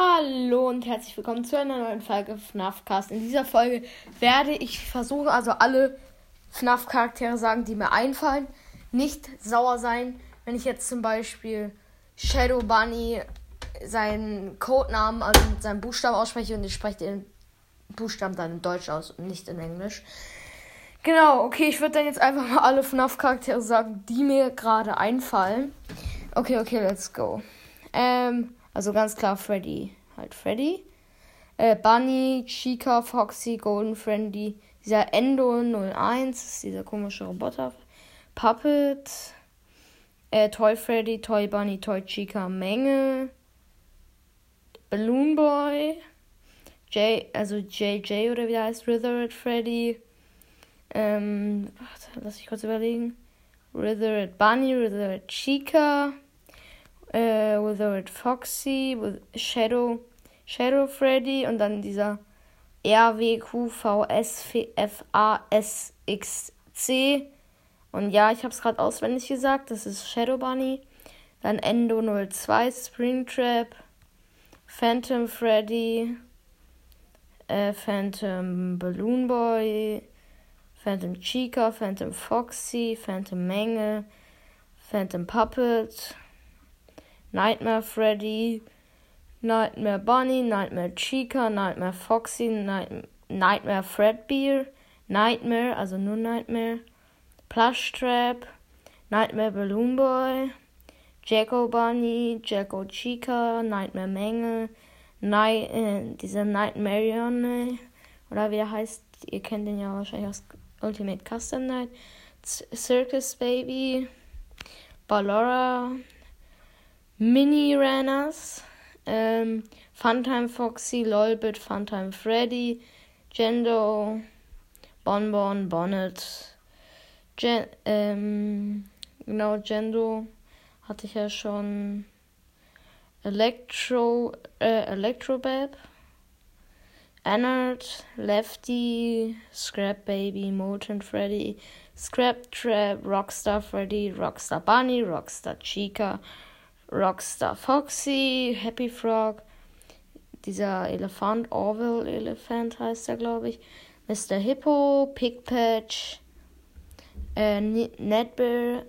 Hallo und herzlich willkommen zu einer neuen Folge FNAF-Cast. In dieser Folge werde ich versuchen, also alle FNAF-Charaktere sagen, die mir einfallen. Nicht sauer sein, wenn ich jetzt zum Beispiel Shadow Bunny seinen Codenamen, also mit seinem Buchstaben ausspreche und ich spreche den Buchstaben dann in Deutsch aus und nicht in Englisch. Genau, okay, ich würde dann jetzt einfach mal alle FNAF-Charaktere sagen, die mir gerade einfallen. Okay, okay, let's go. Ähm. Also ganz klar Freddy. Halt Freddy. Äh, Bunny, Chica, Foxy, Golden Freddy. Dieser Endo 01, dieser komische Roboter. Puppet. Äh, Toy Freddy, Toy Bunny, Toy Chica, Menge. Balloon Boy. J, also JJ oder wie der heißt, Rithered Freddy. Ähm, warte, lass ich kurz überlegen. Rithered Bunny, Rithered Chica Withered Foxy, Shadow, Shadow Freddy und dann dieser RWQVSFASXC. Und ja, ich habe es gerade auswendig gesagt, das ist Shadow Bunny. Dann Endo 02, Springtrap, Phantom Freddy, äh, Phantom Balloon Boy, Phantom Chica, Phantom Foxy, Phantom Menge, Phantom Puppet. Nightmare Freddy, Nightmare Bunny, Nightmare Chica, Nightmare Foxy, Night Nightmare Fredbear, Nightmare, also nur Nightmare, Plush Trap, Nightmare Balloon Boy, Jacko Bunny, Jacko Chica, Nightmare Menge, Night, äh, dieser Nightmarion, oder wie er heißt, ihr kennt den ja wahrscheinlich aus Ultimate Custom Night, Circus Baby, Ballora, Mini Ranners, ähm, Funtime Foxy, Lolbit, Funtime Freddy, Jendo, Bonbon, Bonnet, Gen ähm, genau, Jendo hatte ich ja schon. Electro, äh, Electrobab, Anard, Lefty, Scrap Baby, Molten Freddy, Scrap Trap, Rockstar Freddy, Rockstar Bunny, Rockstar Chica, Rockstar Foxy, Happy Frog, dieser Elefant, Orville Elefant heißt er, glaube ich, Mr. Hippo, Pigpatch, äh, Netbear,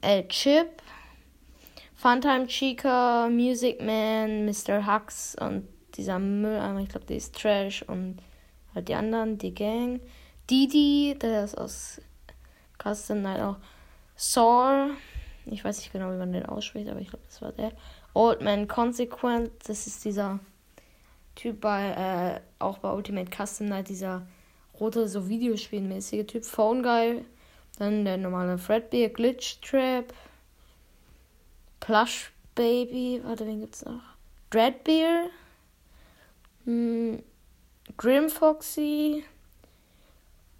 äh, Chip, Funtime Chica, Music Man, Mr. Hux und dieser Mülleimer, ich glaube, der ist Trash und halt die anderen, die Gang. Didi, der ist aus Custom Night auch. Saw, ich weiß nicht genau, wie man den ausspricht, aber ich glaube, das war der. Old Man Consequent, das ist dieser Typ bei, äh, auch bei Ultimate Custom Night, dieser rote, so Videospielmäßige Typ. Phone Guy, dann der normale Fredbear, Glitch Trap, Plush Baby, warte, wen gibt's noch? Dreadbear, hm, Grim Foxy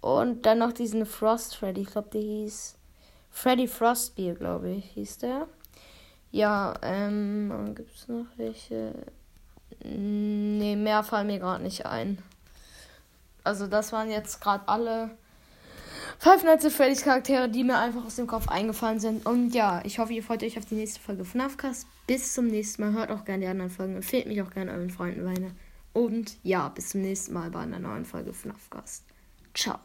und dann noch diesen Frost Freddy, ich glaube, der hieß Freddy Frostbeer, glaube ich, hieß der. Ja, ähm, gibt es noch welche? Nee, mehr fallen mir gerade nicht ein. Also das waren jetzt gerade alle Five Nights at Freddy's Charaktere, die mir einfach aus dem Kopf eingefallen sind. Und ja, ich hoffe, ihr freut euch auf die nächste Folge FNAFcast. Bis zum nächsten Mal. Hört auch gerne die anderen Folgen. Empfehlt mich auch gerne euren Freunden weiter. Und ja, bis zum nächsten Mal bei einer neuen Folge FNAFcast. Ciao.